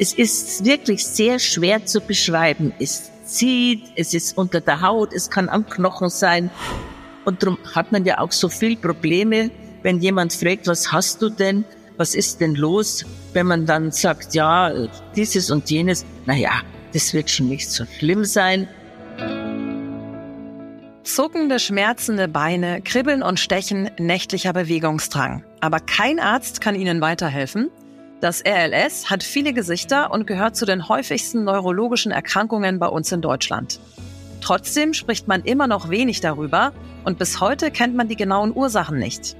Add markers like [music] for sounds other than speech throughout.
Es ist wirklich sehr schwer zu beschreiben. Es zieht, es ist unter der Haut, es kann am Knochen sein. Und darum hat man ja auch so viel Probleme, wenn jemand fragt, was hast du denn? Was ist denn los? Wenn man dann sagt, ja, dieses und jenes, na ja, das wird schon nicht so schlimm sein. Zuckende, schmerzende Beine, Kribbeln und Stechen, nächtlicher Bewegungsdrang. Aber kein Arzt kann Ihnen weiterhelfen. Das RLS hat viele Gesichter und gehört zu den häufigsten neurologischen Erkrankungen bei uns in Deutschland. Trotzdem spricht man immer noch wenig darüber und bis heute kennt man die genauen Ursachen nicht.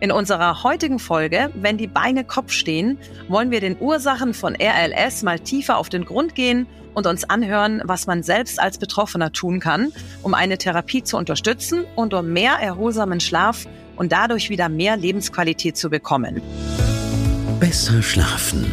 In unserer heutigen Folge, wenn die Beine Kopf stehen, wollen wir den Ursachen von RLS mal tiefer auf den Grund gehen und uns anhören, was man selbst als Betroffener tun kann, um eine Therapie zu unterstützen und um mehr erholsamen Schlaf und dadurch wieder mehr Lebensqualität zu bekommen. Besser schlafen.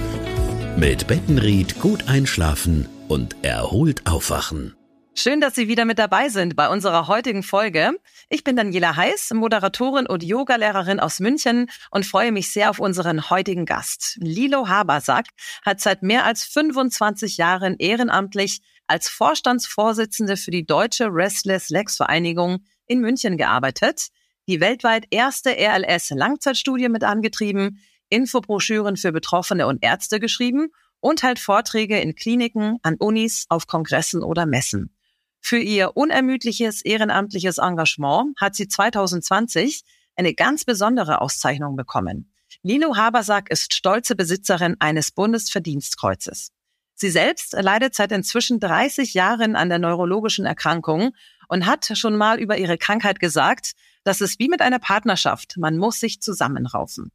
Mit Bettenried gut einschlafen und erholt aufwachen. Schön, dass Sie wieder mit dabei sind bei unserer heutigen Folge. Ich bin Daniela Heiß, Moderatorin und Yogalehrerin aus München und freue mich sehr auf unseren heutigen Gast. Lilo Habersack hat seit mehr als 25 Jahren ehrenamtlich als Vorstandsvorsitzende für die Deutsche Restless Legs Vereinigung in München gearbeitet, die weltweit erste RLS Langzeitstudie mit angetrieben, Infobroschüren für Betroffene und Ärzte geschrieben und hält Vorträge in Kliniken, an Unis, auf Kongressen oder Messen. Für ihr unermüdliches ehrenamtliches Engagement hat sie 2020 eine ganz besondere Auszeichnung bekommen. Lilo Habersack ist stolze Besitzerin eines Bundesverdienstkreuzes. Sie selbst leidet seit inzwischen 30 Jahren an der neurologischen Erkrankung und hat schon mal über ihre Krankheit gesagt, dass es wie mit einer Partnerschaft, man muss sich zusammenraufen.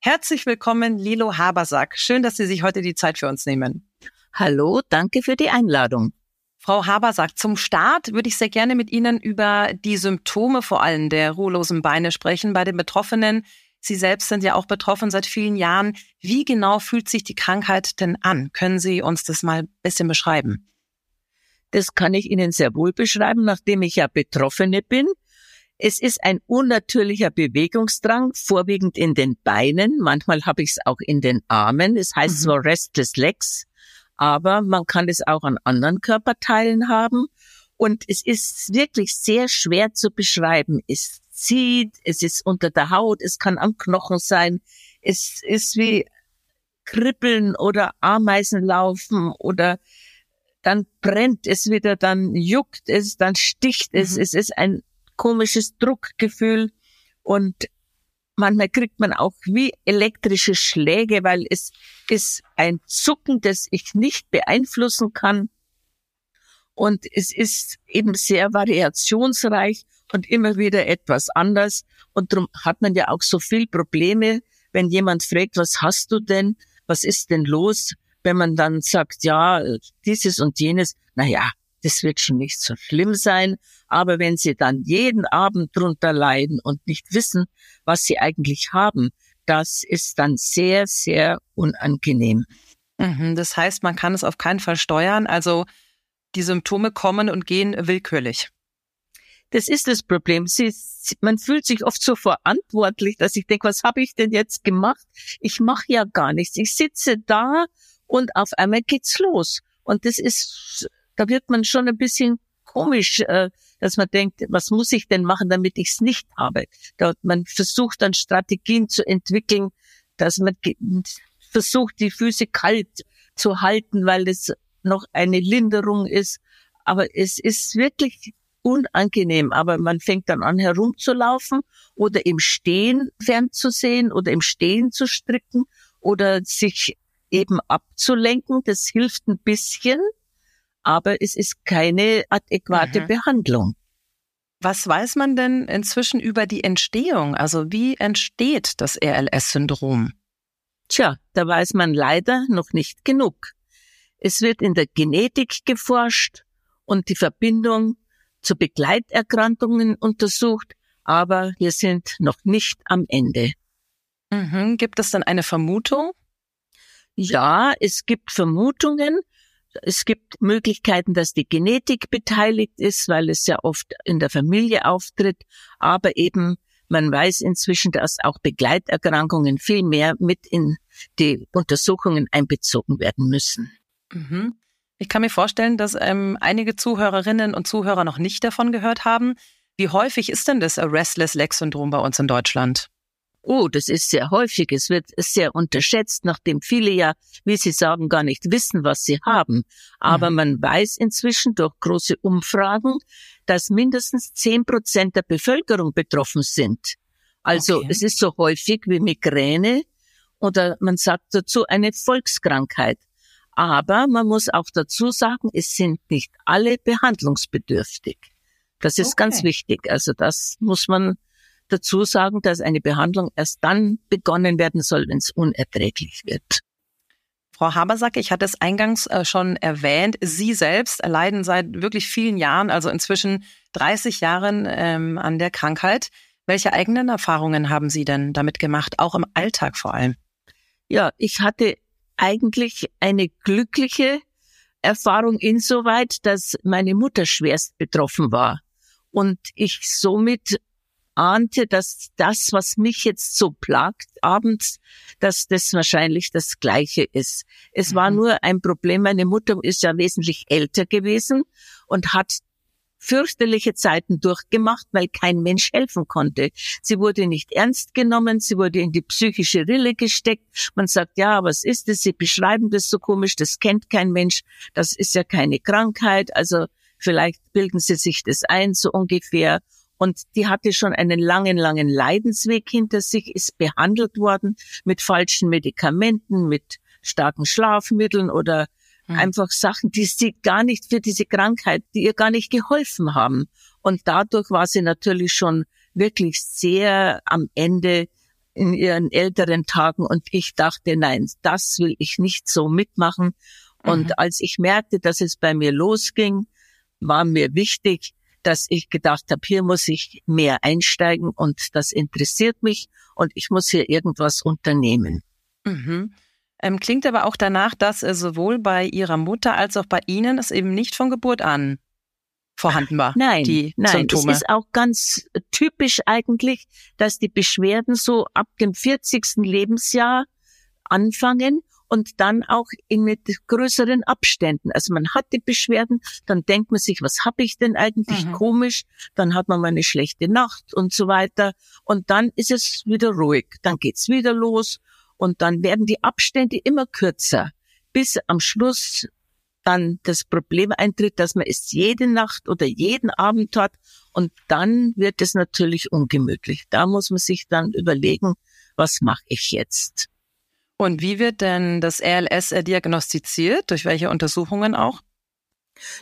Herzlich willkommen, Lilo Habersack. Schön, dass Sie sich heute die Zeit für uns nehmen. Hallo, danke für die Einladung. Frau Habersack, zum Start würde ich sehr gerne mit Ihnen über die Symptome vor allem der ruhelosen Beine sprechen bei den Betroffenen. Sie selbst sind ja auch betroffen seit vielen Jahren. Wie genau fühlt sich die Krankheit denn an? Können Sie uns das mal ein bisschen beschreiben? Das kann ich Ihnen sehr wohl beschreiben, nachdem ich ja Betroffene bin. Es ist ein unnatürlicher Bewegungsdrang, vorwiegend in den Beinen. Manchmal habe ich es auch in den Armen. Es heißt mhm. zwar Restless Legs, aber man kann es auch an anderen Körperteilen haben. Und es ist wirklich sehr schwer zu beschreiben. Es zieht, es ist unter der Haut, es kann am Knochen sein. Es ist wie Kribbeln oder Ameisen laufen oder dann brennt es wieder, dann juckt es, dann sticht es. Mhm. Es ist ein komisches Druckgefühl und manchmal kriegt man auch wie elektrische Schläge, weil es ist ein Zucken, das ich nicht beeinflussen kann. Und es ist eben sehr variationsreich und immer wieder etwas anders. Und darum hat man ja auch so viel Probleme, wenn jemand fragt, was hast du denn? Was ist denn los? Wenn man dann sagt, ja, dieses und jenes, na ja, das wird schon nicht so schlimm sein. Aber wenn sie dann jeden Abend drunter leiden und nicht wissen, was sie eigentlich haben, das ist dann sehr, sehr unangenehm. Mhm, das heißt, man kann es auf keinen Fall steuern. Also die Symptome kommen und gehen willkürlich. Das ist das Problem. Sie, man fühlt sich oft so verantwortlich, dass ich denke, was habe ich denn jetzt gemacht? Ich mache ja gar nichts. Ich sitze da und auf einmal geht's los. Und das ist da wird man schon ein bisschen komisch, äh, dass man denkt, was muss ich denn machen, damit ich es nicht habe? Da, man versucht dann Strategien zu entwickeln, dass man versucht, die Füße kalt zu halten, weil es noch eine Linderung ist. Aber es ist wirklich unangenehm. Aber man fängt dann an, herumzulaufen oder im Stehen fernzusehen oder im Stehen zu stricken oder sich eben abzulenken. Das hilft ein bisschen aber es ist keine adäquate mhm. Behandlung. Was weiß man denn inzwischen über die Entstehung? Also wie entsteht das RLS-Syndrom? Tja, da weiß man leider noch nicht genug. Es wird in der Genetik geforscht und die Verbindung zu Begleiterkrankungen untersucht, aber wir sind noch nicht am Ende. Mhm. Gibt es dann eine Vermutung? Ja, es gibt Vermutungen, es gibt Möglichkeiten, dass die Genetik beteiligt ist, weil es ja oft in der Familie auftritt, aber eben man weiß inzwischen, dass auch Begleiterkrankungen viel mehr mit in die Untersuchungen einbezogen werden müssen. Mhm. Ich kann mir vorstellen, dass ähm, einige Zuhörerinnen und Zuhörer noch nicht davon gehört haben. Wie häufig ist denn das Restless Leg Syndrom bei uns in Deutschland? Oh, das ist sehr häufig. Es wird sehr unterschätzt, nachdem viele ja, wie Sie sagen, gar nicht wissen, was sie haben. Aber mhm. man weiß inzwischen durch große Umfragen, dass mindestens zehn Prozent der Bevölkerung betroffen sind. Also okay. es ist so häufig wie Migräne oder man sagt dazu eine Volkskrankheit. Aber man muss auch dazu sagen, es sind nicht alle behandlungsbedürftig. Das ist okay. ganz wichtig. Also das muss man dazu sagen, dass eine Behandlung erst dann begonnen werden soll, wenn es unerträglich wird. Frau Habersack, ich hatte es eingangs äh, schon erwähnt, Sie selbst leiden seit wirklich vielen Jahren, also inzwischen 30 Jahren ähm, an der Krankheit. Welche eigenen Erfahrungen haben Sie denn damit gemacht, auch im Alltag vor allem? Ja, ich hatte eigentlich eine glückliche Erfahrung insoweit, dass meine Mutter schwerst betroffen war und ich somit ahnte, dass das, was mich jetzt so plagt abends, dass das wahrscheinlich das Gleiche ist. Es war mhm. nur ein Problem. Meine Mutter ist ja wesentlich älter gewesen und hat fürchterliche Zeiten durchgemacht, weil kein Mensch helfen konnte. Sie wurde nicht ernst genommen, sie wurde in die psychische Rille gesteckt. Man sagt, ja, was ist das? Sie beschreiben das so komisch, das kennt kein Mensch, das ist ja keine Krankheit, also vielleicht bilden Sie sich das ein, so ungefähr. Und die hatte schon einen langen, langen Leidensweg hinter sich, ist behandelt worden mit falschen Medikamenten, mit starken Schlafmitteln oder mhm. einfach Sachen, die sie gar nicht für diese Krankheit, die ihr gar nicht geholfen haben. Und dadurch war sie natürlich schon wirklich sehr am Ende in ihren älteren Tagen und ich dachte, nein, das will ich nicht so mitmachen. Und mhm. als ich merkte, dass es bei mir losging, war mir wichtig, dass ich gedacht habe, hier muss ich mehr einsteigen und das interessiert mich und ich muss hier irgendwas unternehmen. Mhm. Ähm, klingt aber auch danach, dass äh, sowohl bei Ihrer Mutter als auch bei Ihnen es eben nicht von Geburt an vorhanden war. Nein, die nein, Symptome. es ist auch ganz typisch eigentlich, dass die Beschwerden so ab dem 40. Lebensjahr anfangen und dann auch in mit größeren Abständen. Also man hat die Beschwerden, dann denkt man sich, was habe ich denn eigentlich mhm. komisch? Dann hat man mal eine schlechte Nacht und so weiter. Und dann ist es wieder ruhig. Dann geht's wieder los und dann werden die Abstände immer kürzer, bis am Schluss dann das Problem eintritt, dass man es jede Nacht oder jeden Abend hat und dann wird es natürlich ungemütlich. Da muss man sich dann überlegen, was mache ich jetzt? Und wie wird denn das RLS diagnostiziert? Durch welche Untersuchungen auch?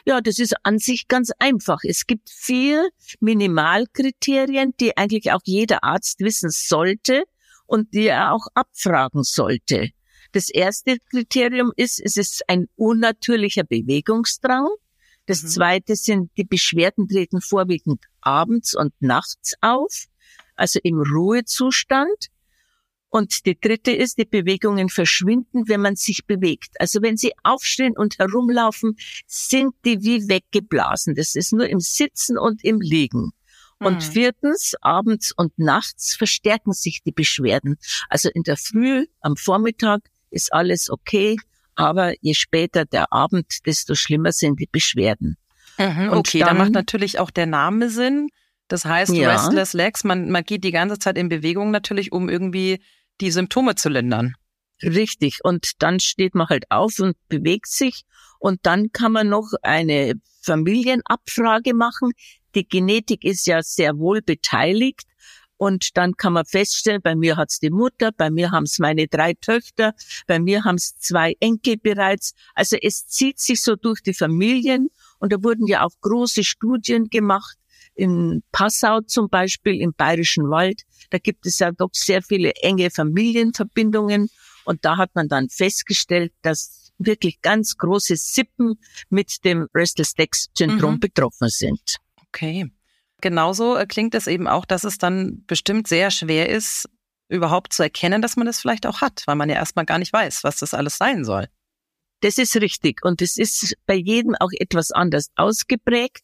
Ja, das ist an sich ganz einfach. Es gibt vier Minimalkriterien, die eigentlich auch jeder Arzt wissen sollte und die er auch abfragen sollte. Das erste Kriterium ist, es ist ein unnatürlicher Bewegungsdrang. Das mhm. zweite sind, die Beschwerden treten vorwiegend abends und nachts auf, also im Ruhezustand. Und die dritte ist, die Bewegungen verschwinden, wenn man sich bewegt. Also wenn sie aufstehen und herumlaufen, sind die wie weggeblasen. Das ist nur im Sitzen und im Liegen. Und hm. viertens, abends und nachts verstärken sich die Beschwerden. Also in der Früh, am Vormittag ist alles okay, aber je später der Abend, desto schlimmer sind die Beschwerden. Mhm, okay, dann, da macht natürlich auch der Name Sinn. Das heißt, ja. Restless Legs, man, man geht die ganze Zeit in Bewegung natürlich, um irgendwie die Symptome zu lindern. Richtig. Und dann steht man halt auf und bewegt sich. Und dann kann man noch eine Familienabfrage machen. Die Genetik ist ja sehr wohl beteiligt. Und dann kann man feststellen, bei mir hat's die Mutter, bei mir haben's meine drei Töchter, bei mir haben's zwei Enkel bereits. Also es zieht sich so durch die Familien. Und da wurden ja auch große Studien gemacht in Passau zum Beispiel im Bayerischen Wald, da gibt es ja doch sehr viele enge Familienverbindungen und da hat man dann festgestellt, dass wirklich ganz große Sippen mit dem Restless-Legs-Syndrom mhm. betroffen sind. Okay. Genauso äh, klingt es eben auch, dass es dann bestimmt sehr schwer ist, überhaupt zu erkennen, dass man das vielleicht auch hat, weil man ja erstmal gar nicht weiß, was das alles sein soll. Das ist richtig. Und es ist bei jedem auch etwas anders ausgeprägt.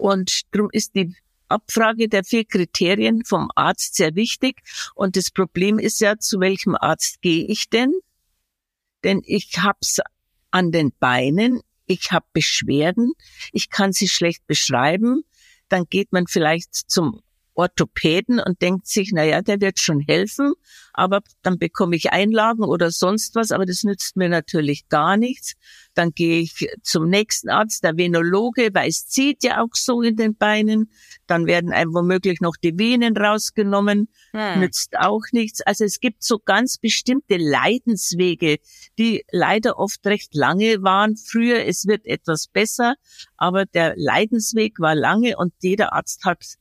Und darum ist die Abfrage der vier Kriterien vom Arzt sehr wichtig. Und das Problem ist ja, zu welchem Arzt gehe ich denn? denn ich hab's an den Beinen, ich habe Beschwerden, ich kann sie schlecht beschreiben, dann geht man vielleicht zum Orthopäden und denkt sich, na ja, der wird schon helfen, aber dann bekomme ich Einlagen oder sonst was, aber das nützt mir natürlich gar nichts. Dann gehe ich zum nächsten Arzt, der Venologe, weil es zieht ja auch so in den Beinen. Dann werden einem womöglich noch die Venen rausgenommen, hm. nützt auch nichts. Also es gibt so ganz bestimmte Leidenswege, die leider oft recht lange waren. Früher, es wird etwas besser, aber der Leidensweg war lange und jeder Arzt hat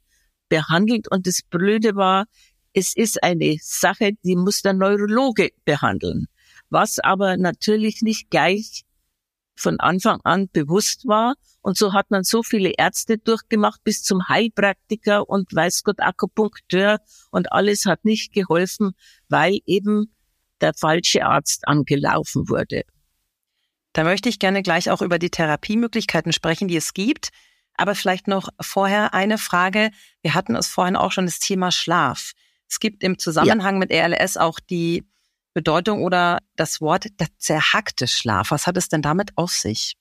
behandelt. Und das Blöde war, es ist eine Sache, die muss der Neurologe behandeln. Was aber natürlich nicht gleich von Anfang an bewusst war. Und so hat man so viele Ärzte durchgemacht bis zum Heilpraktiker und weiß Gott Akupunkteur und alles hat nicht geholfen, weil eben der falsche Arzt angelaufen wurde. Da möchte ich gerne gleich auch über die Therapiemöglichkeiten sprechen, die es gibt. Aber vielleicht noch vorher eine Frage. Wir hatten es vorhin auch schon das Thema Schlaf. Es gibt im Zusammenhang ja. mit ELS auch die Bedeutung oder das Wort der zerhackte Schlaf. Was hat es denn damit auf sich?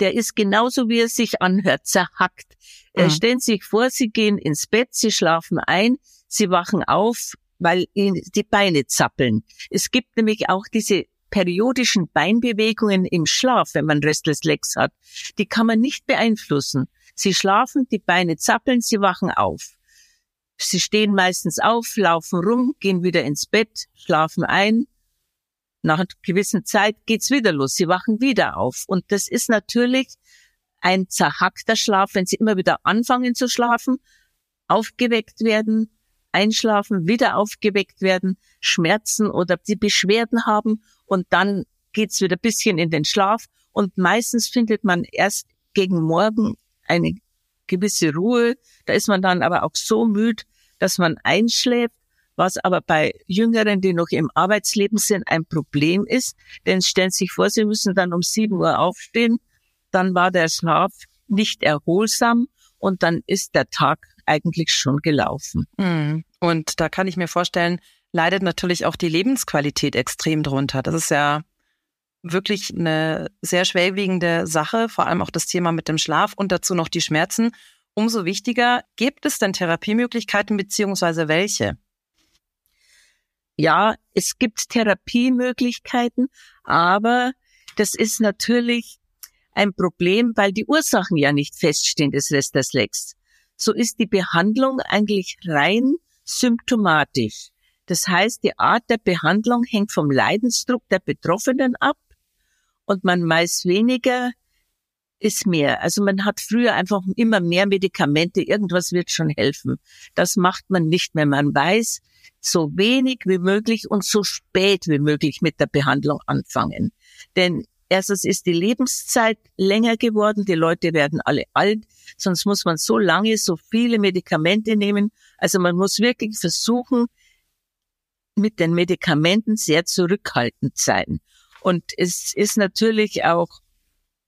Der ist genauso, wie er sich anhört, zerhackt. Mhm. Stellen Sie sich vor, Sie gehen ins Bett, Sie schlafen ein, Sie wachen auf, weil Ihnen die Beine zappeln. Es gibt nämlich auch diese periodischen Beinbewegungen im Schlaf, wenn man Restless Legs hat. Die kann man nicht beeinflussen. Sie schlafen, die Beine zappeln, sie wachen auf. Sie stehen meistens auf, laufen rum, gehen wieder ins Bett, schlafen ein. Nach einer gewissen Zeit geht's wieder los. Sie wachen wieder auf. Und das ist natürlich ein zerhackter Schlaf, wenn sie immer wieder anfangen zu schlafen, aufgeweckt werden, einschlafen, wieder aufgeweckt werden, Schmerzen oder die Beschwerden haben und dann geht's wieder bisschen in den Schlaf und meistens findet man erst gegen Morgen eine gewisse Ruhe. Da ist man dann aber auch so müde, dass man einschläft, was aber bei Jüngeren, die noch im Arbeitsleben sind, ein Problem ist. Denn stellen Sie sich vor, Sie müssen dann um sieben Uhr aufstehen, dann war der Schlaf nicht erholsam und dann ist der Tag eigentlich schon gelaufen. Hm. Und da kann ich mir vorstellen, leidet natürlich auch die Lebensqualität extrem drunter. Das ist ja wirklich eine sehr schwerwiegende Sache, vor allem auch das Thema mit dem Schlaf und dazu noch die Schmerzen. Umso wichtiger, gibt es denn Therapiemöglichkeiten beziehungsweise welche? Ja, es gibt Therapiemöglichkeiten, aber das ist natürlich ein Problem, weil die Ursachen ja nicht feststehen des Restless Legs. So ist die Behandlung eigentlich rein symptomatisch. Das heißt, die Art der Behandlung hängt vom Leidensdruck der Betroffenen ab und man weiß weniger ist mehr. Also man hat früher einfach immer mehr Medikamente, irgendwas wird schon helfen. Das macht man nicht mehr. Man weiß so wenig wie möglich und so spät wie möglich mit der Behandlung anfangen. Denn erstens ist die Lebenszeit länger geworden, die Leute werden alle alt, sonst muss man so lange so viele Medikamente nehmen. Also man muss wirklich versuchen, mit den Medikamenten sehr zurückhaltend sein. Und es ist natürlich auch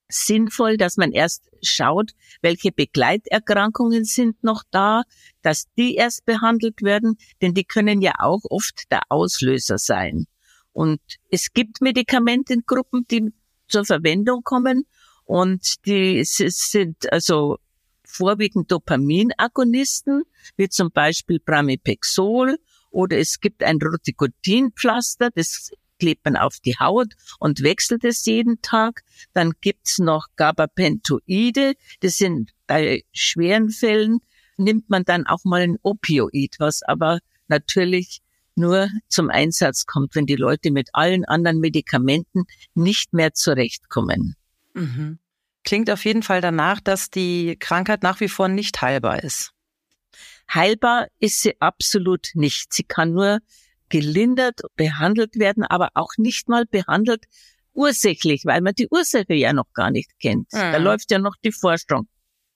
sinnvoll, dass man erst schaut, welche Begleiterkrankungen sind noch da, dass die erst behandelt werden, denn die können ja auch oft der Auslöser sein. Und es gibt Medikamentengruppen, die zur Verwendung kommen und die sind also vorwiegend Dopaminagonisten, wie zum Beispiel Pramipexol oder es gibt ein Roticotinpflaster, das klebt man auf die Haut und wechselt es jeden Tag. Dann gibt's noch Gabapentoide. Das sind bei schweren Fällen nimmt man dann auch mal ein Opioid, was aber natürlich nur zum Einsatz kommt, wenn die Leute mit allen anderen Medikamenten nicht mehr zurechtkommen. Mhm. Klingt auf jeden Fall danach, dass die Krankheit nach wie vor nicht heilbar ist. Heilbar ist sie absolut nicht. Sie kann nur gelindert, behandelt werden, aber auch nicht mal behandelt ursächlich, weil man die Ursache ja noch gar nicht kennt. Mhm. Da läuft ja noch die Forschung.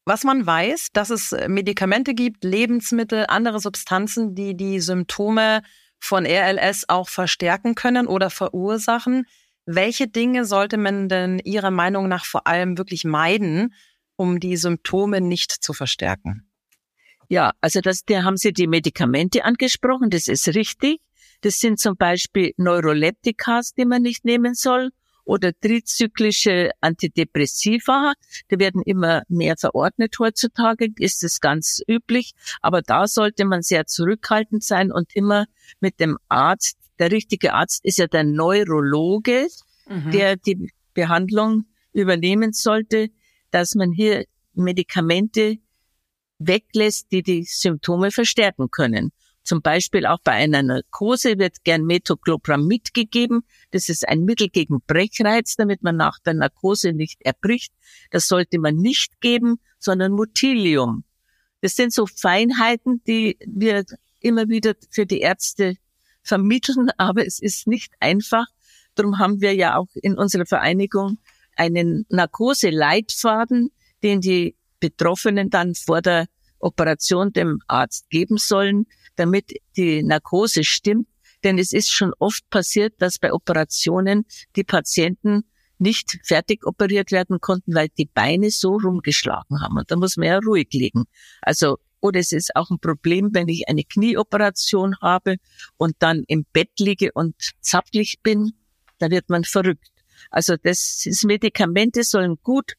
Was man weiß, dass es Medikamente gibt, Lebensmittel, andere Substanzen, die die Symptome von RLS auch verstärken können oder verursachen. Welche Dinge sollte man denn Ihrer Meinung nach vor allem wirklich meiden, um die Symptome nicht zu verstärken? Ja, also das, da haben Sie die Medikamente angesprochen, das ist richtig. Das sind zum Beispiel Neuroleptikas, die man nicht nehmen soll, oder trizyklische Antidepressiva. Die werden immer mehr verordnet heutzutage, ist es ganz üblich. Aber da sollte man sehr zurückhaltend sein und immer mit dem Arzt, der richtige Arzt ist ja der Neurologe, mhm. der die Behandlung übernehmen sollte, dass man hier Medikamente weglässt, die die Symptome verstärken können. Zum Beispiel auch bei einer Narkose wird gern Metoclopramid gegeben. Das ist ein Mittel gegen Brechreiz, damit man nach der Narkose nicht erbricht. Das sollte man nicht geben, sondern Mutilium. Das sind so Feinheiten, die wir immer wieder für die Ärzte vermitteln, [laughs] aber es ist nicht einfach. Darum haben wir ja auch in unserer Vereinigung einen Narkose-Leitfaden, den die Betroffenen dann vor der Operation dem Arzt geben sollen, damit die Narkose stimmt. Denn es ist schon oft passiert, dass bei Operationen die Patienten nicht fertig operiert werden konnten, weil die Beine so rumgeschlagen haben. Und da muss man ja ruhig liegen. Also, oder es ist auch ein Problem, wenn ich eine Knieoperation habe und dann im Bett liege und zappelig bin, da wird man verrückt. Also das, das Medikamente sollen gut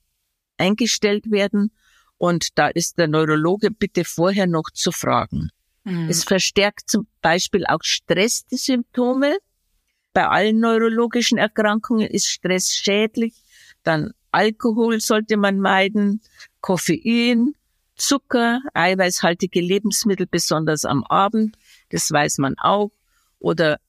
eingestellt werden und da ist der Neurologe bitte vorher noch zu fragen. Mhm. Es verstärkt zum Beispiel auch Stress die Symptome. Bei allen neurologischen Erkrankungen ist Stress schädlich. Dann Alkohol sollte man meiden, Koffein, Zucker, eiweißhaltige Lebensmittel, besonders am Abend, das weiß man auch. Oder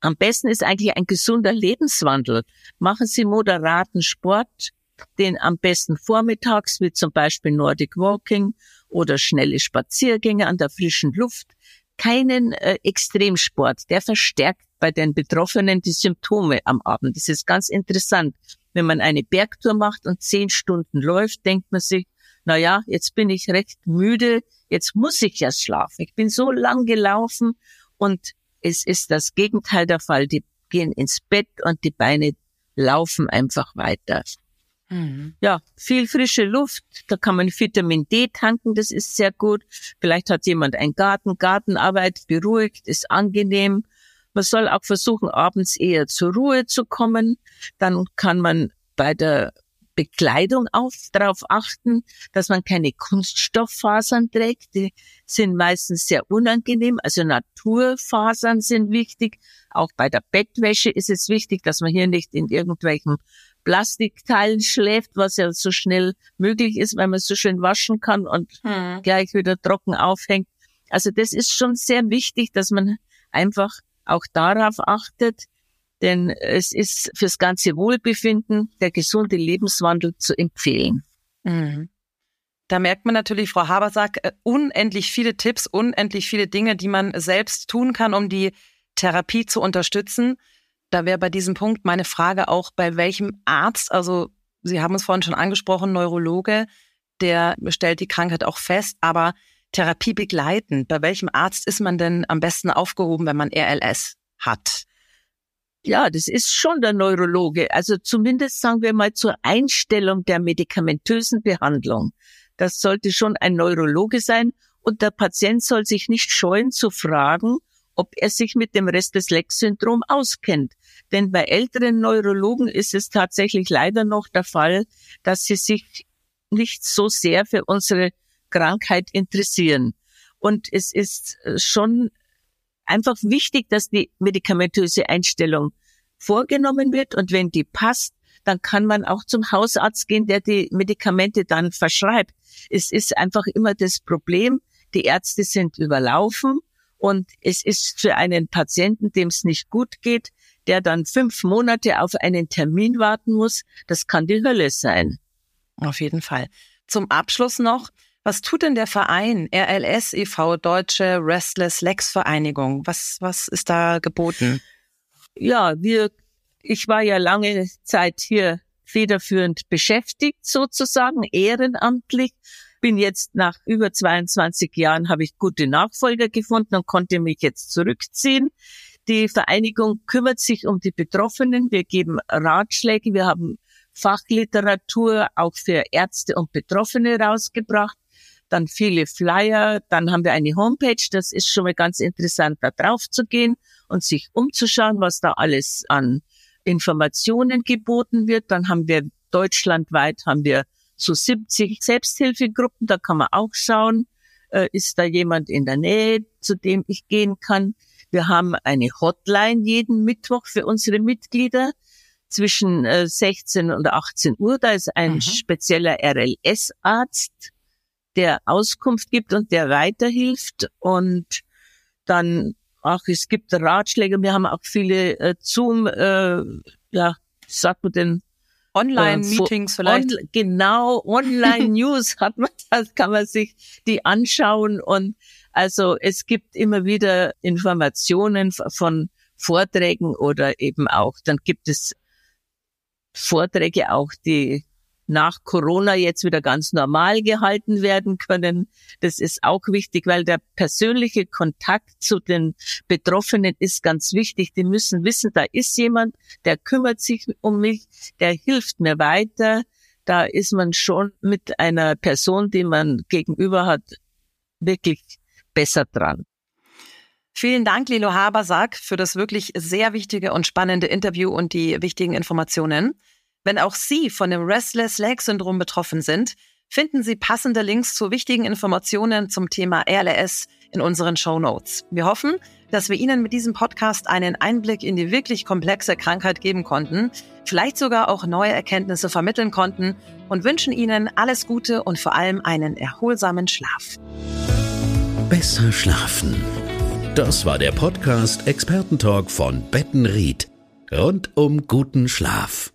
am besten ist eigentlich ein gesunder Lebenswandel. Machen Sie moderaten Sport, den am besten vormittags, wie zum Beispiel Nordic Walking oder schnelle Spaziergänge an der frischen Luft. Keinen äh, Extremsport, der verstärkt bei den Betroffenen die Symptome am Abend. Das ist ganz interessant. Wenn man eine Bergtour macht und zehn Stunden läuft, denkt man sich, na ja, jetzt bin ich recht müde, jetzt muss ich ja schlafen. Ich bin so lang gelaufen und es ist das Gegenteil der Fall. Die gehen ins Bett und die Beine laufen einfach weiter. Mhm. Ja, viel frische Luft, da kann man Vitamin D tanken, das ist sehr gut. Vielleicht hat jemand einen Garten, Gartenarbeit beruhigt, ist angenehm. Man soll auch versuchen, abends eher zur Ruhe zu kommen. Dann kann man bei der Bekleidung auf, darauf achten, dass man keine Kunststofffasern trägt. Die sind meistens sehr unangenehm. Also Naturfasern sind wichtig. Auch bei der Bettwäsche ist es wichtig, dass man hier nicht in irgendwelchen Plastikteilen schläft, was ja so schnell möglich ist, weil man so schön waschen kann und hm. gleich wieder trocken aufhängt. Also das ist schon sehr wichtig, dass man einfach auch darauf achtet, denn es ist fürs ganze Wohlbefinden der gesunde Lebenswandel zu empfehlen. Mhm. Da merkt man natürlich, Frau Habersack, äh, unendlich viele Tipps, unendlich viele Dinge, die man selbst tun kann, um die Therapie zu unterstützen. Da wäre bei diesem Punkt meine Frage auch, bei welchem Arzt, also Sie haben es vorhin schon angesprochen, Neurologe, der stellt die Krankheit auch fest, aber Therapie begleiten, bei welchem Arzt ist man denn am besten aufgehoben, wenn man RLS hat? Ja, das ist schon der Neurologe. Also zumindest sagen wir mal zur Einstellung der medikamentösen Behandlung. Das sollte schon ein Neurologe sein und der Patient soll sich nicht scheuen zu fragen, ob er sich mit dem Restless-Legs-Syndrom auskennt. Denn bei älteren Neurologen ist es tatsächlich leider noch der Fall, dass sie sich nicht so sehr für unsere Krankheit interessieren. Und es ist äh, schon einfach wichtig, dass die medikamentöse Einstellung vorgenommen wird. Und wenn die passt, dann kann man auch zum Hausarzt gehen, der die Medikamente dann verschreibt. Es ist einfach immer das Problem, die Ärzte sind überlaufen und es ist für einen Patienten, dem es nicht gut geht, der dann fünf Monate auf einen Termin warten muss, das kann die Hölle sein. Auf jeden Fall. Zum Abschluss noch, was tut denn der Verein RLS e.V., Deutsche Restless Legs Vereinigung? Was, was ist da geboten? Ja, wir, ich war ja lange Zeit hier federführend beschäftigt, sozusagen, ehrenamtlich bin jetzt nach über 22 Jahren, habe ich gute Nachfolger gefunden und konnte mich jetzt zurückziehen. Die Vereinigung kümmert sich um die Betroffenen. Wir geben Ratschläge. Wir haben Fachliteratur auch für Ärzte und Betroffene rausgebracht. dann viele Flyer, dann haben wir eine Homepage, das ist schon mal ganz interessant, da drauf zu gehen und sich umzuschauen, was da alles an Informationen geboten wird. Dann haben wir deutschlandweit haben wir so 70 Selbsthilfegruppen, da kann man auch schauen, äh, ist da jemand in der Nähe, zu dem ich gehen kann. Wir haben eine Hotline jeden Mittwoch für unsere Mitglieder zwischen äh, 16 und 18 Uhr. Da ist ein mhm. spezieller RLS-Arzt, der Auskunft gibt und der weiterhilft. Und dann, ach, es gibt Ratschläge. Wir haben auch viele äh, Zoom, äh, ja, sagt man denn, Online-Meetings äh, vielleicht. On, genau, Online-News [laughs] hat man, das kann man sich die anschauen und also es gibt immer wieder Informationen von Vorträgen oder eben auch, dann gibt es Vorträge auch, die nach Corona jetzt wieder ganz normal gehalten werden können. Das ist auch wichtig, weil der persönliche Kontakt zu den Betroffenen ist ganz wichtig. Die müssen wissen, da ist jemand, der kümmert sich um mich, der hilft mir weiter. Da ist man schon mit einer Person, die man gegenüber hat, wirklich besser dran. Vielen Dank, Lilo Habersack, für das wirklich sehr wichtige und spannende Interview und die wichtigen Informationen. Wenn auch Sie von dem Restless Leg Syndrom betroffen sind, finden Sie passende Links zu wichtigen Informationen zum Thema RLS in unseren Show Notes. Wir hoffen, dass wir Ihnen mit diesem Podcast einen Einblick in die wirklich komplexe Krankheit geben konnten, vielleicht sogar auch neue Erkenntnisse vermitteln konnten und wünschen Ihnen alles Gute und vor allem einen erholsamen Schlaf. Besser schlafen. Das war der Podcast Expertentalk von Bettenried. Rund um guten Schlaf.